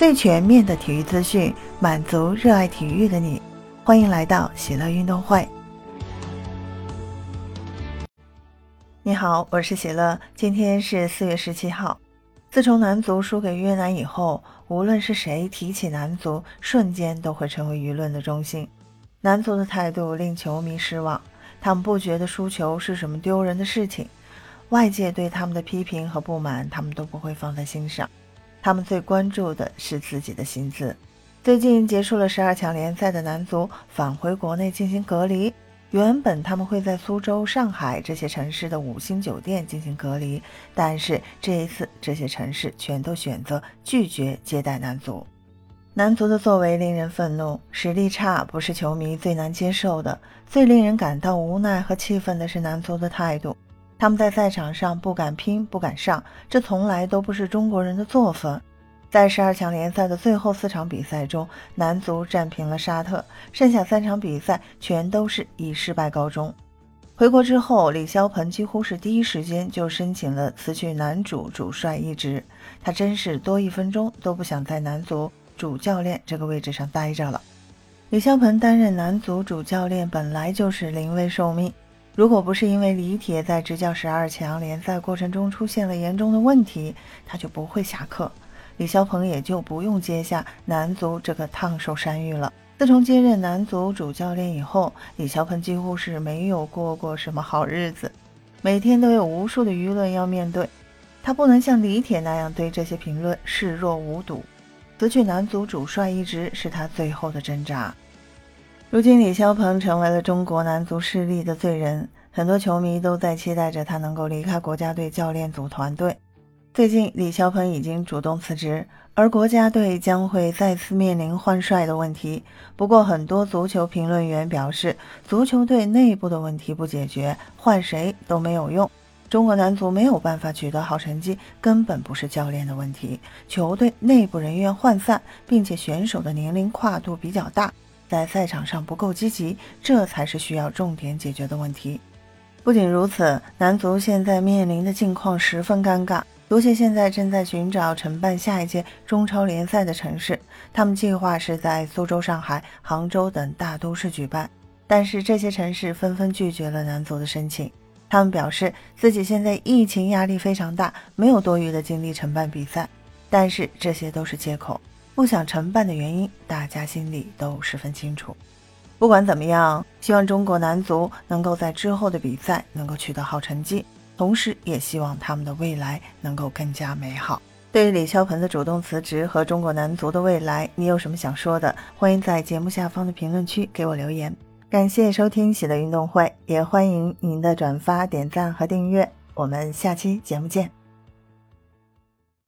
最全面的体育资讯，满足热爱体育的你。欢迎来到喜乐运动会。你好，我是喜乐。今天是四月十七号。自从男足输给越南以后，无论是谁提起男足，瞬间都会成为舆论的中心。男足的态度令球迷失望，他们不觉得输球是什么丢人的事情。外界对他们的批评和不满，他们都不会放在心上。他们最关注的是自己的薪资。最近结束了十二强联赛的男足返回国内进行隔离。原本他们会在苏州、上海这些城市的五星酒店进行隔离，但是这一次这些城市全都选择拒绝接待男足。男足的作为令人愤怒，实力差不是球迷最难接受的。最令人感到无奈和气愤的是男足的态度。他们在赛场上不敢拼，不敢上，这从来都不是中国人的作风。在十二强联赛的最后四场比赛中，男足战平了沙特，剩下三场比赛全都是以失败告终。回国之后，李霄鹏几乎是第一时间就申请了辞去男主主帅一职。他真是多一分钟都不想在男足主教练这个位置上待着了。李霄鹏担任男足主教练本来就是临危受命。如果不是因为李铁在执教十二强联赛过程中出现了严重的问题，他就不会下课，李霄鹏也就不用接下男足这个烫手山芋了。自从接任男足主教练以后，李霄鹏几乎是没有过过什么好日子，每天都有无数的舆论要面对，他不能像李铁那样对这些评论视若无睹。辞去男足主帅一职是他最后的挣扎。如今，李霄鹏成为了中国男足势力的罪人，很多球迷都在期待着他能够离开国家队教练组团队。最近，李霄鹏已经主动辞职，而国家队将会再次面临换帅的问题。不过，很多足球评论员表示，足球队内部的问题不解决，换谁都没有用。中国男足没有办法取得好成绩，根本不是教练的问题，球队内部人员涣散，并且选手的年龄跨度比较大。在赛场上不够积极，这才是需要重点解决的问题。不仅如此，男足现在面临的境况十分尴尬。足协现在正在寻找承办下一届中超联赛的城市，他们计划是在苏州、上海、杭州等大都市举办，但是这些城市纷纷拒绝了男足的申请。他们表示自己现在疫情压力非常大，没有多余的精力承办比赛，但是这些都是借口。不想承办的原因，大家心里都十分清楚。不管怎么样，希望中国男足能够在之后的比赛能够取得好成绩，同时也希望他们的未来能够更加美好。对于李霄鹏的主动辞职和中国男足的未来，你有什么想说的？欢迎在节目下方的评论区给我留言。感谢收听喜乐运动会，也欢迎您的转发、点赞和订阅。我们下期节目见。